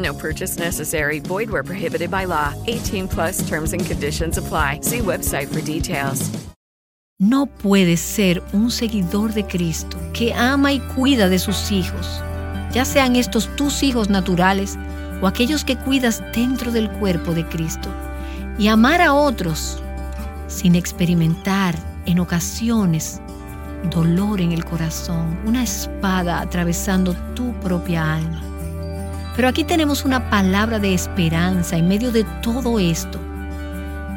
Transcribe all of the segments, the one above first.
No purchase necessary. Void where prohibited by law. 18 plus terms and conditions apply. See website for details. No puedes ser un seguidor de Cristo que ama y cuida de sus hijos, ya sean estos tus hijos naturales o aquellos que cuidas dentro del cuerpo de Cristo, y amar a otros sin experimentar en ocasiones dolor en el corazón, una espada atravesando tu propia alma. Pero aquí tenemos una palabra de esperanza en medio de todo esto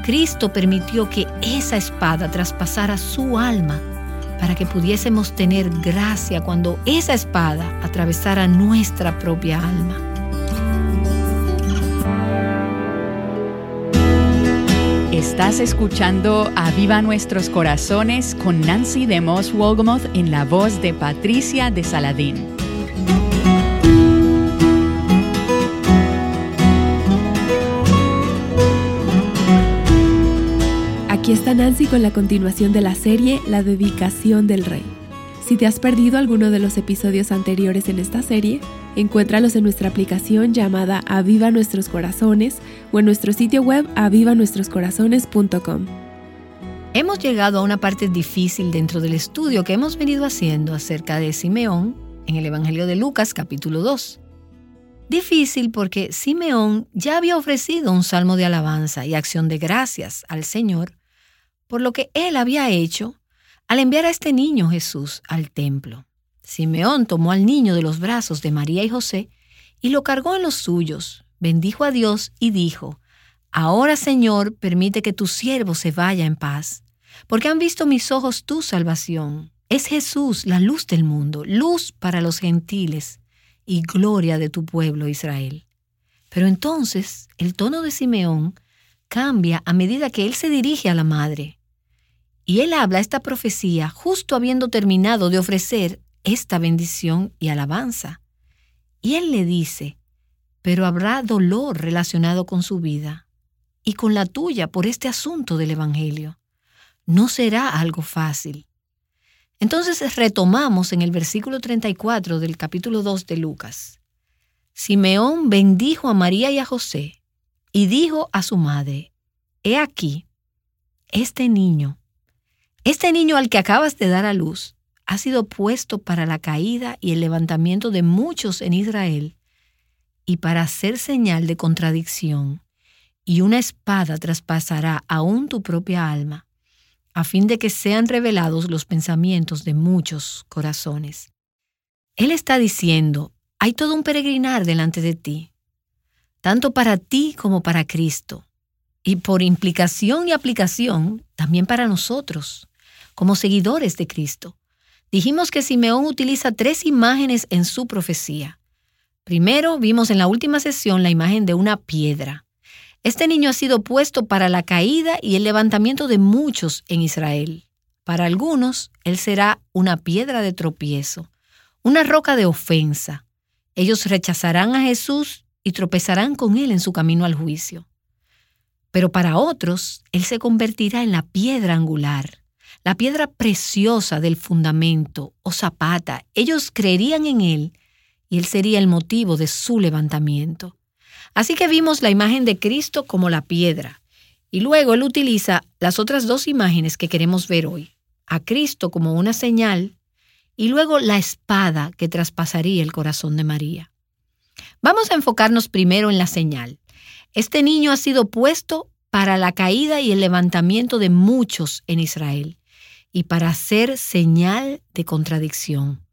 Cristo permitió que esa espada traspasara su alma para que pudiésemos tener gracia cuando esa espada atravesara nuestra propia alma. Estás escuchando Aviva Nuestros Corazones con Nancy de Moss Wolgamoth en la voz de Patricia de Saladín. Aquí está Nancy con la continuación de la serie La dedicación del rey. Si te has perdido alguno de los episodios anteriores en esta serie, encuéntralos en nuestra aplicación llamada Aviva Nuestros Corazones o en nuestro sitio web avivanuestroscorazones.com. Hemos llegado a una parte difícil dentro del estudio que hemos venido haciendo acerca de Simeón en el Evangelio de Lucas capítulo 2. Difícil porque Simeón ya había ofrecido un salmo de alabanza y acción de gracias al Señor por lo que él había hecho al enviar a este niño Jesús al templo. Simeón tomó al niño de los brazos de María y José y lo cargó en los suyos, bendijo a Dios y dijo, Ahora Señor, permite que tu siervo se vaya en paz, porque han visto mis ojos tu salvación. Es Jesús la luz del mundo, luz para los gentiles y gloria de tu pueblo Israel. Pero entonces el tono de Simeón cambia a medida que él se dirige a la madre. Y él habla esta profecía justo habiendo terminado de ofrecer esta bendición y alabanza. Y él le dice, pero habrá dolor relacionado con su vida y con la tuya por este asunto del Evangelio. No será algo fácil. Entonces retomamos en el versículo 34 del capítulo 2 de Lucas. Simeón bendijo a María y a José y dijo a su madre, He aquí, este niño este niño al que acabas de dar a luz ha sido puesto para la caída y el levantamiento de muchos en Israel y para hacer señal de contradicción, y una espada traspasará aún tu propia alma, a fin de que sean revelados los pensamientos de muchos corazones. Él está diciendo, hay todo un peregrinar delante de ti, tanto para ti como para Cristo, y por implicación y aplicación también para nosotros como seguidores de Cristo. Dijimos que Simeón utiliza tres imágenes en su profecía. Primero, vimos en la última sesión la imagen de una piedra. Este niño ha sido puesto para la caída y el levantamiento de muchos en Israel. Para algunos, él será una piedra de tropiezo, una roca de ofensa. Ellos rechazarán a Jesús y tropezarán con él en su camino al juicio. Pero para otros, él se convertirá en la piedra angular, la piedra preciosa del fundamento o zapata. Ellos creerían en él y él sería el motivo de su levantamiento. Así que vimos la imagen de Cristo como la piedra. Y luego él utiliza las otras dos imágenes que queremos ver hoy. A Cristo como una señal y luego la espada que traspasaría el corazón de María. Vamos a enfocarnos primero en la señal. Este niño ha sido puesto para la caída y el levantamiento de muchos en Israel y para ser señal de contradicción.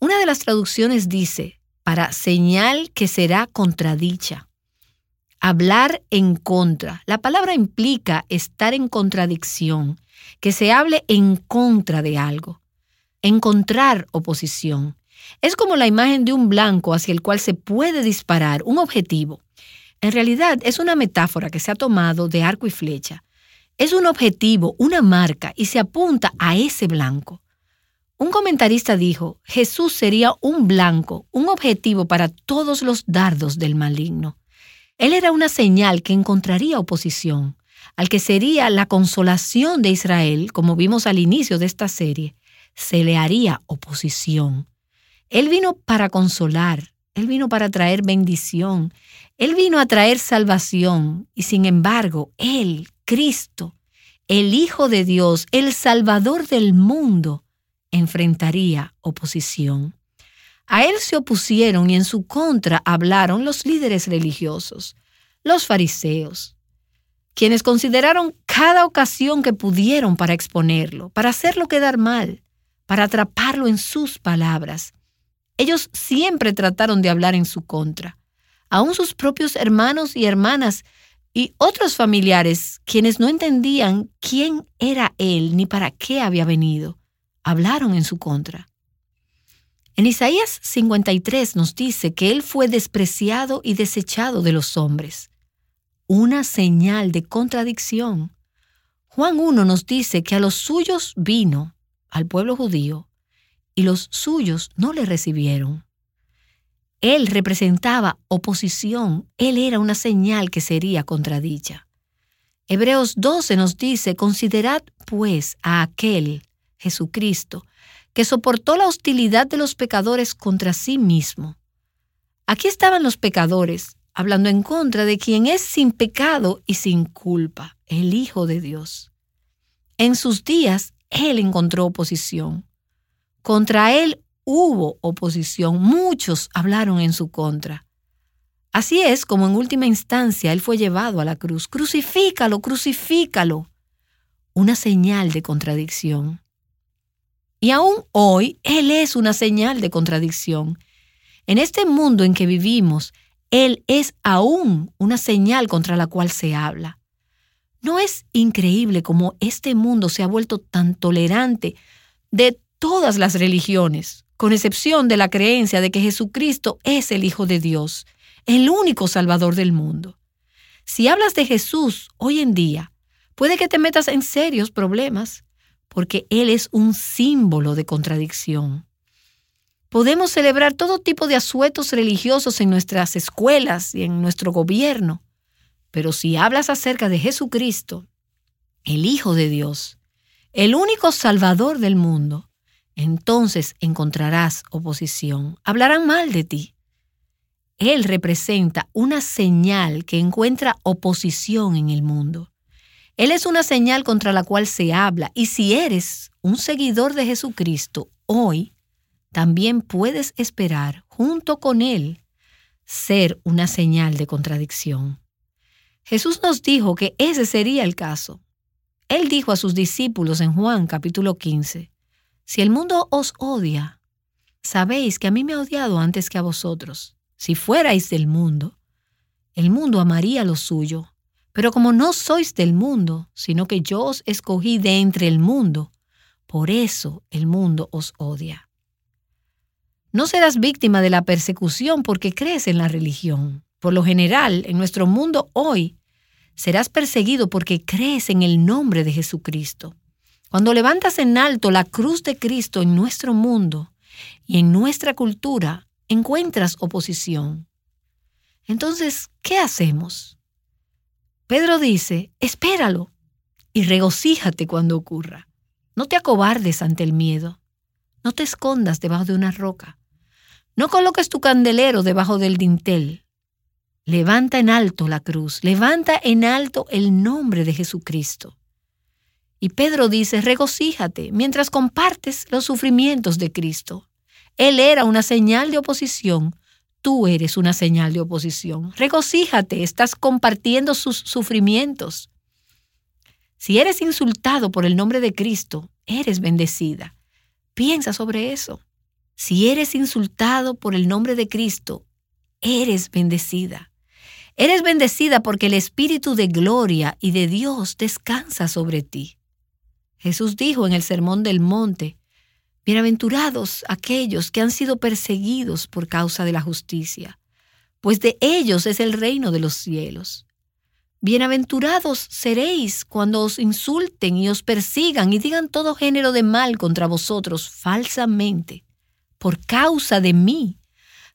Una de las traducciones dice, para señal que será contradicha. Hablar en contra. La palabra implica estar en contradicción, que se hable en contra de algo, encontrar oposición. Es como la imagen de un blanco hacia el cual se puede disparar un objetivo. En realidad es una metáfora que se ha tomado de arco y flecha. Es un objetivo, una marca, y se apunta a ese blanco. Un comentarista dijo, Jesús sería un blanco, un objetivo para todos los dardos del maligno. Él era una señal que encontraría oposición, al que sería la consolación de Israel, como vimos al inicio de esta serie, se le haría oposición. Él vino para consolar, Él vino para traer bendición, Él vino a traer salvación, y sin embargo, Él, Cristo, el Hijo de Dios, el Salvador del mundo, enfrentaría oposición. A Él se opusieron y en su contra hablaron los líderes religiosos, los fariseos, quienes consideraron cada ocasión que pudieron para exponerlo, para hacerlo quedar mal, para atraparlo en sus palabras. Ellos siempre trataron de hablar en su contra. Aún sus propios hermanos y hermanas y otros familiares, quienes no entendían quién era él ni para qué había venido, hablaron en su contra. En Isaías 53 nos dice que él fue despreciado y desechado de los hombres. Una señal de contradicción. Juan 1 nos dice que a los suyos vino, al pueblo judío, y los suyos no le recibieron. Él representaba oposición, él era una señal que sería contradicha. Hebreos 12 nos dice, considerad pues a aquel, Jesucristo, que soportó la hostilidad de los pecadores contra sí mismo. Aquí estaban los pecadores, hablando en contra de quien es sin pecado y sin culpa, el Hijo de Dios. En sus días, Él encontró oposición. Contra él hubo oposición, muchos hablaron en su contra. Así es como en última instancia él fue llevado a la cruz. Crucifícalo, crucifícalo. Una señal de contradicción. Y aún hoy Él es una señal de contradicción. En este mundo en que vivimos, Él es aún una señal contra la cual se habla. ¿No es increíble cómo este mundo se ha vuelto tan tolerante de todas las religiones, con excepción de la creencia de que Jesucristo es el Hijo de Dios, el único Salvador del mundo. Si hablas de Jesús hoy en día, puede que te metas en serios problemas, porque Él es un símbolo de contradicción. Podemos celebrar todo tipo de asuetos religiosos en nuestras escuelas y en nuestro gobierno, pero si hablas acerca de Jesucristo, el Hijo de Dios, el único Salvador del mundo, entonces encontrarás oposición. Hablarán mal de ti. Él representa una señal que encuentra oposición en el mundo. Él es una señal contra la cual se habla y si eres un seguidor de Jesucristo hoy, también puedes esperar junto con Él ser una señal de contradicción. Jesús nos dijo que ese sería el caso. Él dijo a sus discípulos en Juan capítulo 15, si el mundo os odia, sabéis que a mí me ha odiado antes que a vosotros. Si fuerais del mundo, el mundo amaría lo suyo. Pero como no sois del mundo, sino que yo os escogí de entre el mundo, por eso el mundo os odia. No serás víctima de la persecución porque crees en la religión. Por lo general, en nuestro mundo hoy, serás perseguido porque crees en el nombre de Jesucristo. Cuando levantas en alto la cruz de Cristo en nuestro mundo y en nuestra cultura, encuentras oposición. Entonces, ¿qué hacemos? Pedro dice, espéralo y regocíjate cuando ocurra. No te acobardes ante el miedo. No te escondas debajo de una roca. No coloques tu candelero debajo del dintel. Levanta en alto la cruz, levanta en alto el nombre de Jesucristo. Y Pedro dice, regocíjate mientras compartes los sufrimientos de Cristo. Él era una señal de oposición, tú eres una señal de oposición. Regocíjate, estás compartiendo sus sufrimientos. Si eres insultado por el nombre de Cristo, eres bendecida. Piensa sobre eso. Si eres insultado por el nombre de Cristo, eres bendecida. Eres bendecida porque el Espíritu de gloria y de Dios descansa sobre ti. Jesús dijo en el Sermón del Monte, Bienaventurados aquellos que han sido perseguidos por causa de la justicia, pues de ellos es el reino de los cielos. Bienaventurados seréis cuando os insulten y os persigan y digan todo género de mal contra vosotros falsamente, por causa de mí.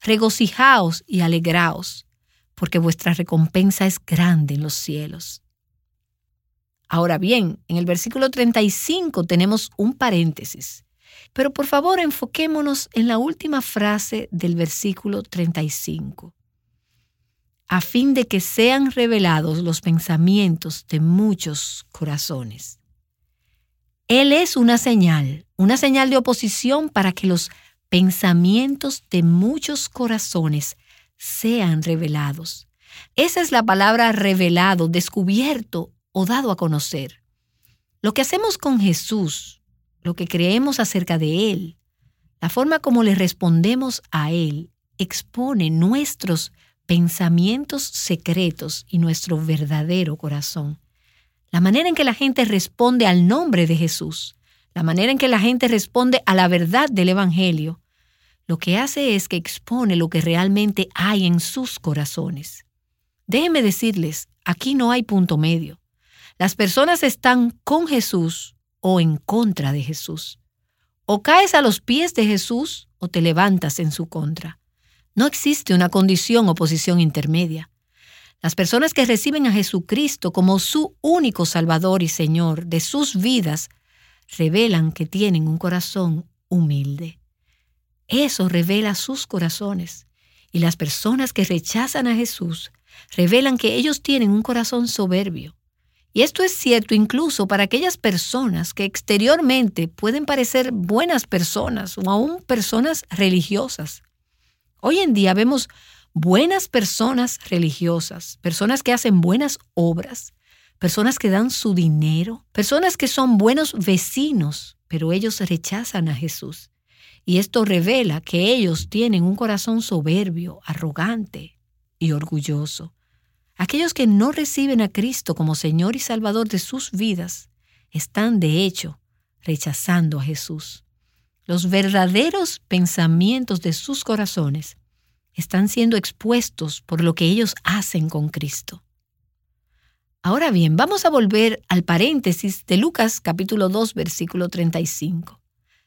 Regocijaos y alegraos, porque vuestra recompensa es grande en los cielos. Ahora bien, en el versículo 35 tenemos un paréntesis, pero por favor enfoquémonos en la última frase del versículo 35 a fin de que sean revelados los pensamientos de muchos corazones. Él es una señal, una señal de oposición para que los pensamientos de muchos corazones sean revelados. Esa es la palabra revelado, descubierto o dado a conocer. Lo que hacemos con Jesús, lo que creemos acerca de Él, la forma como le respondemos a Él, expone nuestros pensamientos secretos y nuestro verdadero corazón. La manera en que la gente responde al nombre de Jesús, la manera en que la gente responde a la verdad del Evangelio, lo que hace es que expone lo que realmente hay en sus corazones. Déjenme decirles, aquí no hay punto medio. Las personas están con Jesús o en contra de Jesús. O caes a los pies de Jesús o te levantas en su contra. No existe una condición o posición intermedia. Las personas que reciben a Jesucristo como su único Salvador y Señor de sus vidas revelan que tienen un corazón humilde. Eso revela sus corazones. Y las personas que rechazan a Jesús revelan que ellos tienen un corazón soberbio. Y esto es cierto incluso para aquellas personas que exteriormente pueden parecer buenas personas o aún personas religiosas. Hoy en día vemos buenas personas religiosas, personas que hacen buenas obras, personas que dan su dinero, personas que son buenos vecinos, pero ellos rechazan a Jesús. Y esto revela que ellos tienen un corazón soberbio, arrogante y orgulloso. Aquellos que no reciben a Cristo como Señor y Salvador de sus vidas están, de hecho, rechazando a Jesús. Los verdaderos pensamientos de sus corazones están siendo expuestos por lo que ellos hacen con Cristo. Ahora bien, vamos a volver al paréntesis de Lucas capítulo 2 versículo 35.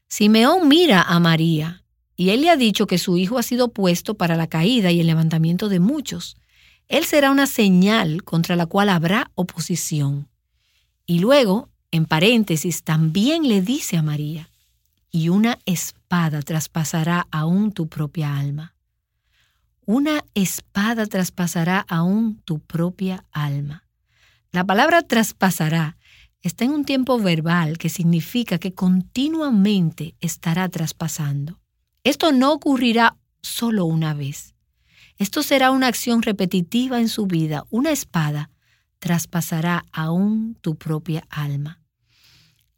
Simeón mira a María y él le ha dicho que su hijo ha sido puesto para la caída y el levantamiento de muchos. Él será una señal contra la cual habrá oposición. Y luego, en paréntesis, también le dice a María, y una espada traspasará aún tu propia alma. Una espada traspasará aún tu propia alma. La palabra traspasará está en un tiempo verbal que significa que continuamente estará traspasando. Esto no ocurrirá solo una vez. Esto será una acción repetitiva en su vida. Una espada traspasará aún tu propia alma.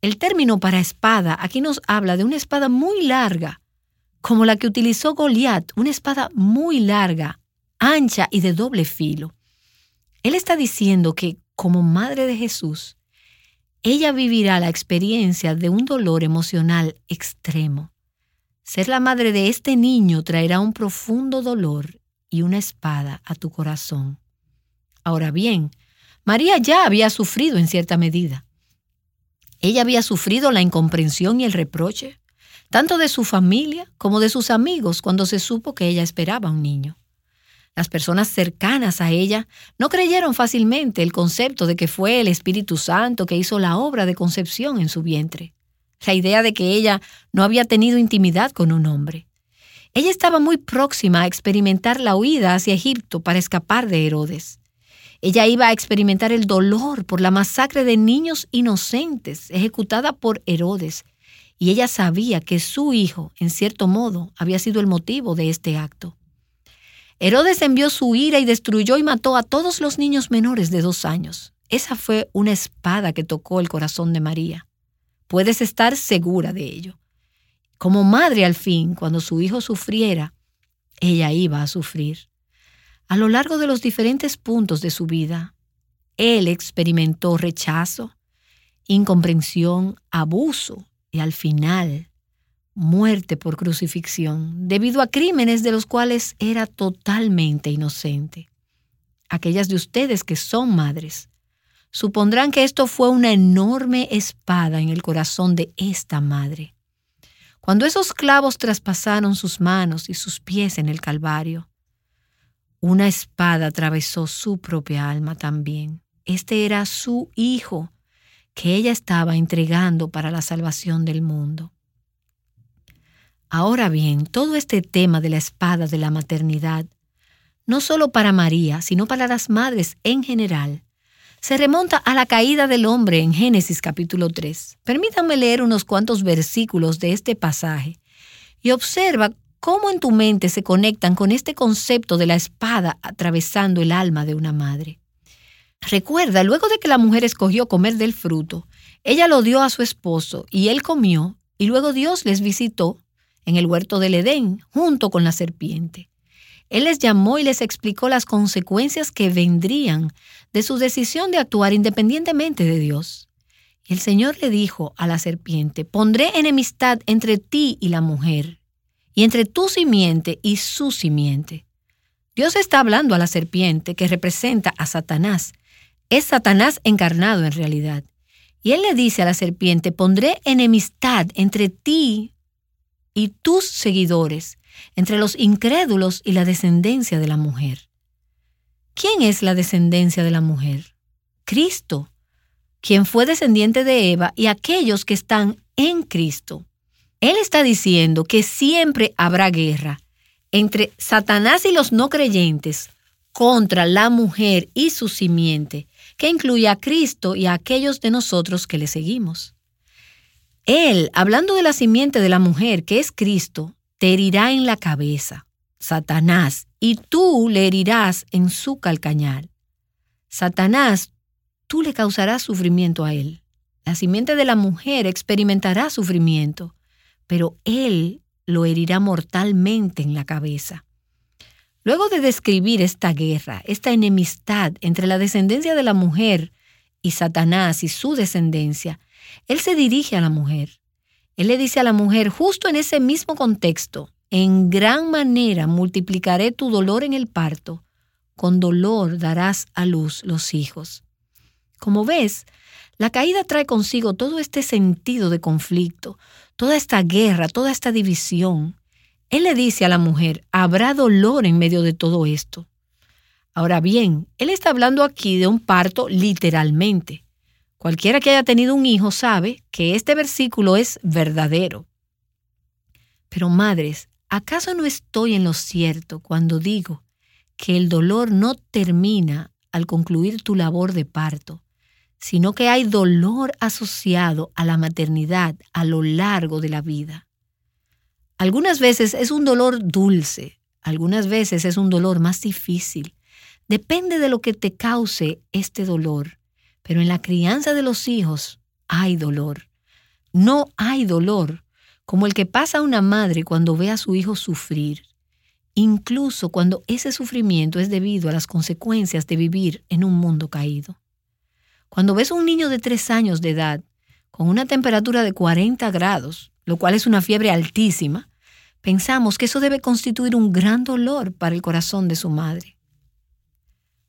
El término para espada aquí nos habla de una espada muy larga, como la que utilizó Goliat, una espada muy larga, ancha y de doble filo. Él está diciendo que, como madre de Jesús, ella vivirá la experiencia de un dolor emocional extremo. Ser la madre de este niño traerá un profundo dolor y una espada a tu corazón. Ahora bien, María ya había sufrido en cierta medida. Ella había sufrido la incomprensión y el reproche, tanto de su familia como de sus amigos cuando se supo que ella esperaba un niño. Las personas cercanas a ella no creyeron fácilmente el concepto de que fue el Espíritu Santo que hizo la obra de concepción en su vientre. la idea de que ella no había tenido intimidad con un hombre. Ella estaba muy próxima a experimentar la huida hacia Egipto para escapar de Herodes. Ella iba a experimentar el dolor por la masacre de niños inocentes ejecutada por Herodes, y ella sabía que su hijo, en cierto modo, había sido el motivo de este acto. Herodes envió su ira y destruyó y mató a todos los niños menores de dos años. Esa fue una espada que tocó el corazón de María. Puedes estar segura de ello. Como madre al fin, cuando su hijo sufriera, ella iba a sufrir. A lo largo de los diferentes puntos de su vida, él experimentó rechazo, incomprensión, abuso y al final muerte por crucifixión, debido a crímenes de los cuales era totalmente inocente. Aquellas de ustedes que son madres supondrán que esto fue una enorme espada en el corazón de esta madre. Cuando esos clavos traspasaron sus manos y sus pies en el Calvario, una espada atravesó su propia alma también. Este era su hijo que ella estaba entregando para la salvación del mundo. Ahora bien, todo este tema de la espada de la maternidad, no solo para María, sino para las madres en general, se remonta a la caída del hombre en Génesis capítulo 3. Permítanme leer unos cuantos versículos de este pasaje y observa cómo en tu mente se conectan con este concepto de la espada atravesando el alma de una madre. Recuerda, luego de que la mujer escogió comer del fruto, ella lo dio a su esposo y él comió, y luego Dios les visitó en el huerto del Edén, junto con la serpiente. Él les llamó y les explicó las consecuencias que vendrían de su decisión de actuar independientemente de Dios. El Señor le dijo a la serpiente, pondré enemistad entre ti y la mujer, y entre tu simiente y su simiente. Dios está hablando a la serpiente que representa a Satanás. Es Satanás encarnado en realidad. Y él le dice a la serpiente, pondré enemistad entre ti y tus seguidores, entre los incrédulos y la descendencia de la mujer. ¿Quién es la descendencia de la mujer? Cristo, quien fue descendiente de Eva y aquellos que están en Cristo. Él está diciendo que siempre habrá guerra entre Satanás y los no creyentes contra la mujer y su simiente, que incluye a Cristo y a aquellos de nosotros que le seguimos. Él, hablando de la simiente de la mujer, que es Cristo, te herirá en la cabeza, Satanás, y tú le herirás en su calcañal. Satanás, tú le causarás sufrimiento a él. La simiente de la mujer experimentará sufrimiento, pero él lo herirá mortalmente en la cabeza. Luego de describir esta guerra, esta enemistad entre la descendencia de la mujer y Satanás y su descendencia, él se dirige a la mujer. Él le dice a la mujer, justo en ese mismo contexto, en gran manera multiplicaré tu dolor en el parto, con dolor darás a luz los hijos. Como ves, la caída trae consigo todo este sentido de conflicto, toda esta guerra, toda esta división. Él le dice a la mujer, habrá dolor en medio de todo esto. Ahora bien, él está hablando aquí de un parto literalmente. Cualquiera que haya tenido un hijo sabe que este versículo es verdadero. Pero madres, ¿acaso no estoy en lo cierto cuando digo que el dolor no termina al concluir tu labor de parto, sino que hay dolor asociado a la maternidad a lo largo de la vida? Algunas veces es un dolor dulce, algunas veces es un dolor más difícil. Depende de lo que te cause este dolor pero en la crianza de los hijos hay dolor. No hay dolor como el que pasa una madre cuando ve a su hijo sufrir, incluso cuando ese sufrimiento es debido a las consecuencias de vivir en un mundo caído. Cuando ves a un niño de tres años de edad con una temperatura de 40 grados, lo cual es una fiebre altísima, pensamos que eso debe constituir un gran dolor para el corazón de su madre.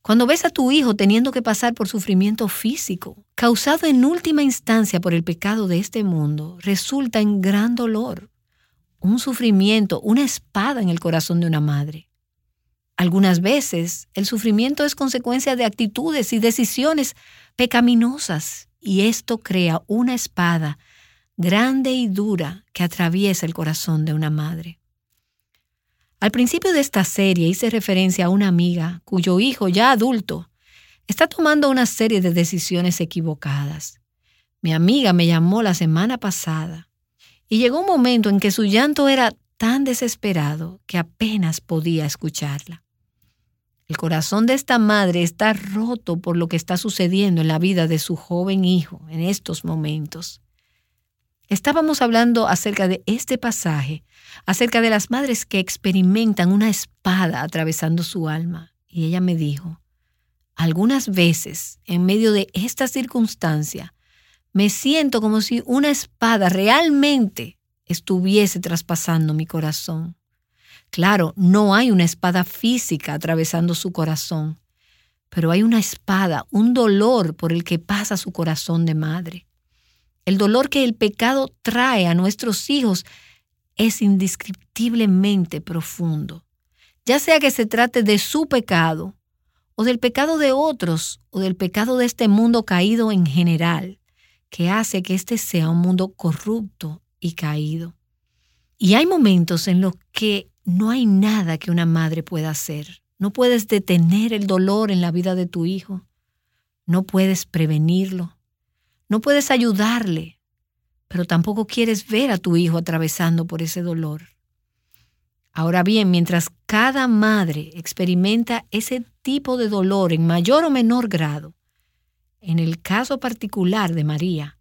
Cuando ves a tu hijo teniendo que pasar por sufrimiento físico, causado en última instancia por el pecado de este mundo, resulta en gran dolor, un sufrimiento, una espada en el corazón de una madre. Algunas veces el sufrimiento es consecuencia de actitudes y decisiones pecaminosas y esto crea una espada grande y dura que atraviesa el corazón de una madre. Al principio de esta serie hice referencia a una amiga cuyo hijo, ya adulto, está tomando una serie de decisiones equivocadas. Mi amiga me llamó la semana pasada y llegó un momento en que su llanto era tan desesperado que apenas podía escucharla. El corazón de esta madre está roto por lo que está sucediendo en la vida de su joven hijo en estos momentos. Estábamos hablando acerca de este pasaje, acerca de las madres que experimentan una espada atravesando su alma, y ella me dijo, algunas veces, en medio de esta circunstancia, me siento como si una espada realmente estuviese traspasando mi corazón. Claro, no hay una espada física atravesando su corazón, pero hay una espada, un dolor por el que pasa su corazón de madre. El dolor que el pecado trae a nuestros hijos es indescriptiblemente profundo, ya sea que se trate de su pecado, o del pecado de otros, o del pecado de este mundo caído en general, que hace que este sea un mundo corrupto y caído. Y hay momentos en los que no hay nada que una madre pueda hacer. No puedes detener el dolor en la vida de tu hijo. No puedes prevenirlo. No puedes ayudarle. Pero tampoco quieres ver a tu hijo atravesando por ese dolor. Ahora bien, mientras cada madre experimenta ese tipo de dolor en mayor o menor grado, en el caso particular de María,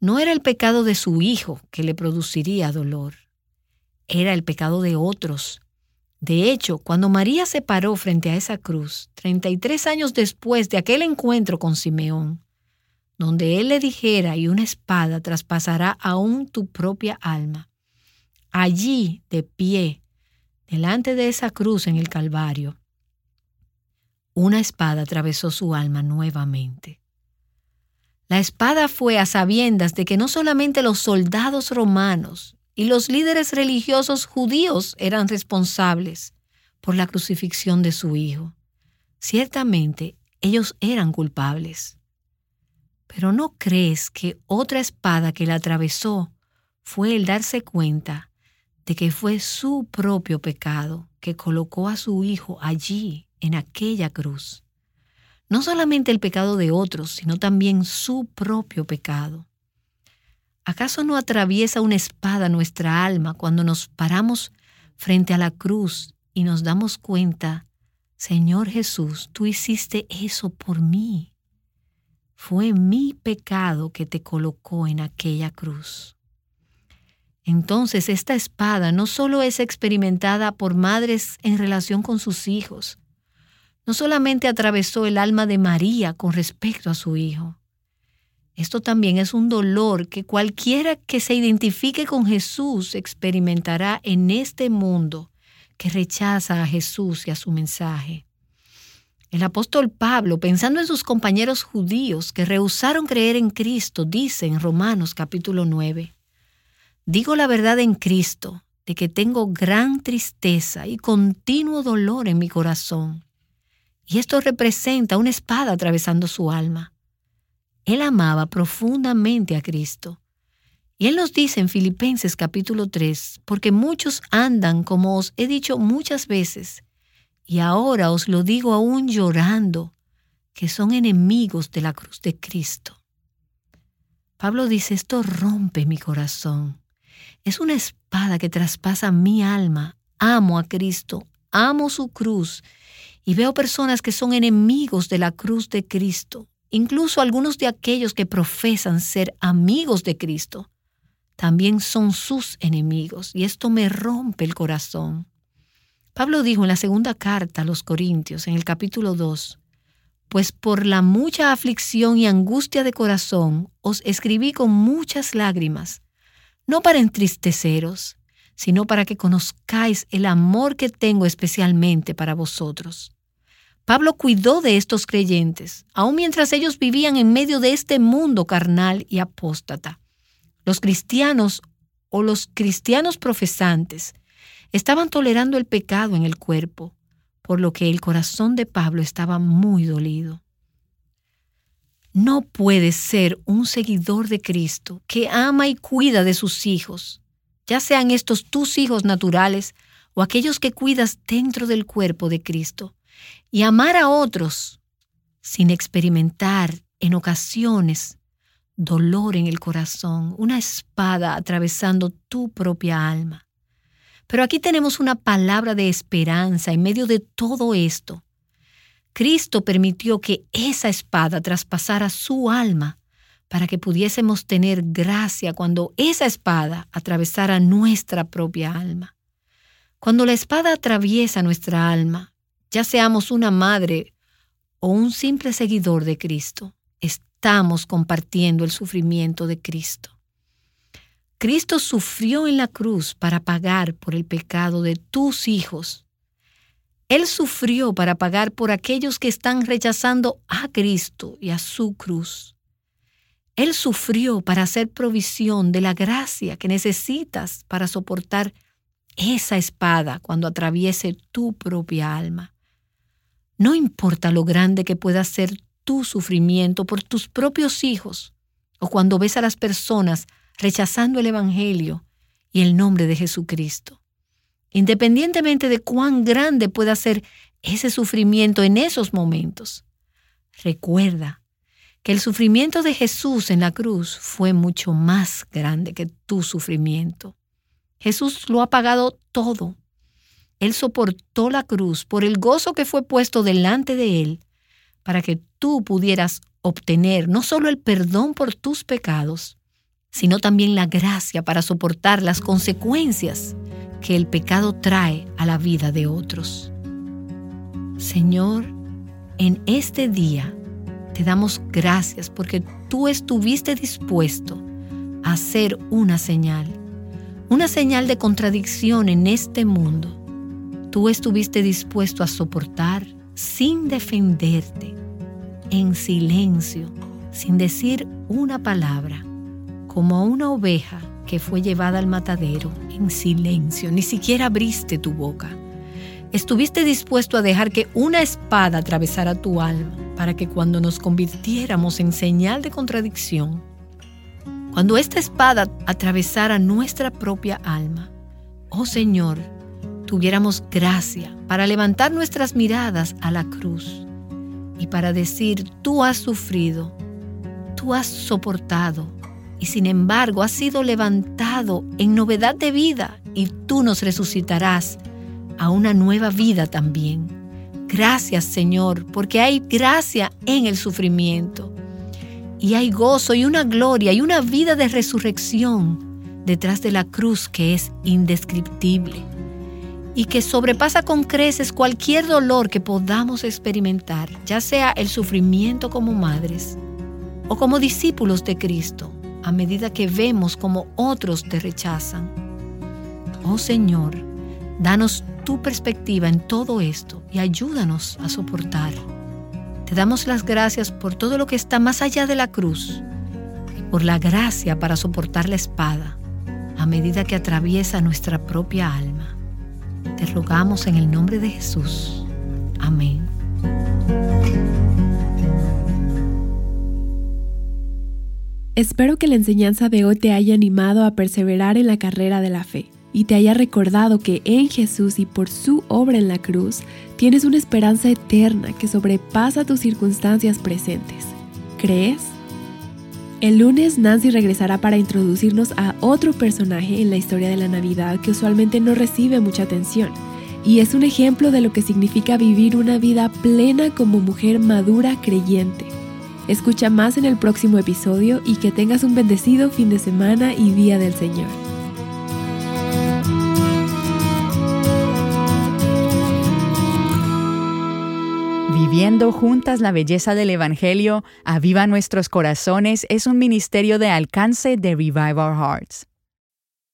no era el pecado de su hijo que le produciría dolor, era el pecado de otros. De hecho, cuando María se paró frente a esa cruz, 33 años después de aquel encuentro con Simeón, donde él le dijera y una espada traspasará aún tu propia alma, allí, de pie, delante de esa cruz en el Calvario, una espada atravesó su alma nuevamente. La espada fue a sabiendas de que no solamente los soldados romanos y los líderes religiosos judíos eran responsables por la crucifixión de su hijo. Ciertamente, ellos eran culpables. Pero ¿no crees que otra espada que la atravesó fue el darse cuenta de que fue su propio pecado que colocó a su hijo allí, en aquella cruz? No solamente el pecado de otros, sino también su propio pecado. ¿Acaso no atraviesa una espada nuestra alma cuando nos paramos frente a la cruz y nos damos cuenta, Señor Jesús, tú hiciste eso por mí? Fue mi pecado que te colocó en aquella cruz. Entonces esta espada no solo es experimentada por madres en relación con sus hijos, no solamente atravesó el alma de María con respecto a su hijo, esto también es un dolor que cualquiera que se identifique con Jesús experimentará en este mundo que rechaza a Jesús y a su mensaje. El apóstol Pablo, pensando en sus compañeros judíos que rehusaron creer en Cristo, dice en Romanos capítulo 9, Digo la verdad en Cristo, de que tengo gran tristeza y continuo dolor en mi corazón. Y esto representa una espada atravesando su alma él amaba profundamente a Cristo. Y Él nos dice en Filipenses capítulo 3, porque muchos andan, como os he dicho muchas veces, y ahora os lo digo aún llorando, que son enemigos de la cruz de Cristo. Pablo dice, esto rompe mi corazón. Es una espada que traspasa mi alma. Amo a Cristo, amo su cruz, y veo personas que son enemigos de la cruz de Cristo, Incluso algunos de aquellos que profesan ser amigos de Cristo también son sus enemigos y esto me rompe el corazón. Pablo dijo en la segunda carta a los Corintios, en el capítulo 2, pues por la mucha aflicción y angustia de corazón os escribí con muchas lágrimas, no para entristeceros, sino para que conozcáis el amor que tengo especialmente para vosotros Pablo cuidó de estos creyentes, aun mientras ellos vivían en medio de este mundo carnal y apóstata. Los cristianos o los cristianos profesantes estaban tolerando el pecado en el cuerpo, por lo que el corazón de Pablo estaba muy dolido. No puedes ser un seguidor de Cristo que ama y cuida de sus hijos, ya sean estos tus hijos naturales o aquellos que cuidas dentro del cuerpo de Cristo, y amar a otros sin experimentar en ocasiones dolor en el corazón, una espada atravesando tu propia alma. Pero aquí tenemos una palabra de esperanza en medio de todo esto. Cristo permitió que esa espada traspasara su alma para que pudiésemos tener gracia cuando esa espada atravesara nuestra propia alma. Cuando la espada atraviesa nuestra alma, ya seamos una madre o un simple seguidor de Cristo, estamos compartiendo el sufrimiento de Cristo. Cristo sufrió en la cruz para pagar por el pecado de tus hijos. Él sufrió para pagar por aquellos que están rechazando a Cristo y a su cruz. Él sufrió para hacer provisión de la gracia que necesitas para soportar esa espada cuando atraviese tu propia alma. No importa lo grande que pueda ser tu sufrimiento por tus propios hijos o cuando ves a las personas rechazando el Evangelio y el nombre de Jesucristo. Independientemente de cuán grande pueda ser ese sufrimiento en esos momentos, recuerda que el sufrimiento de Jesús en la cruz fue mucho más grande que tu sufrimiento. Jesús lo ha pagado todo. Él soportó la cruz por el gozo que fue puesto delante de él para que tú pudieras obtener no solo el perdón por tus pecados, sino también la gracia para soportar las consecuencias que el pecado trae a la vida de otros. Señor, en este día te damos gracias porque tú estuviste dispuesto a hacer una señal, una señal de contradicción en este mundo. Tú estuviste dispuesto a soportar sin defenderte, en silencio, sin decir una palabra, como una oveja que fue llevada al matadero en silencio, ni siquiera abriste tu boca. Estuviste dispuesto a dejar que una espada atravesara tu alma para que cuando nos convirtiéramos en señal de contradicción, cuando esta espada atravesara nuestra propia alma, oh Señor, tuviéramos gracia para levantar nuestras miradas a la cruz y para decir, tú has sufrido, tú has soportado y sin embargo has sido levantado en novedad de vida y tú nos resucitarás a una nueva vida también. Gracias Señor, porque hay gracia en el sufrimiento. Y hay gozo y una gloria y una vida de resurrección detrás de la cruz que es indescriptible. Y que sobrepasa con creces cualquier dolor que podamos experimentar, ya sea el sufrimiento como madres o como discípulos de Cristo, a medida que vemos como otros te rechazan. Oh Señor, danos tu perspectiva en todo esto y ayúdanos a soportar. Te damos las gracias por todo lo que está más allá de la cruz y por la gracia para soportar la espada a medida que atraviesa nuestra propia alma. Te rogamos en el nombre de Jesús. Amén. Espero que la enseñanza de hoy te haya animado a perseverar en la carrera de la fe y te haya recordado que en Jesús y por su obra en la cruz tienes una esperanza eterna que sobrepasa tus circunstancias presentes. ¿Crees? El lunes Nancy regresará para introducirnos a otro personaje en la historia de la Navidad que usualmente no recibe mucha atención y es un ejemplo de lo que significa vivir una vida plena como mujer madura creyente. Escucha más en el próximo episodio y que tengas un bendecido fin de semana y día del Señor. Viviendo juntas la belleza del Evangelio, Aviva Nuestros Corazones es un ministerio de alcance de Revive Our Hearts.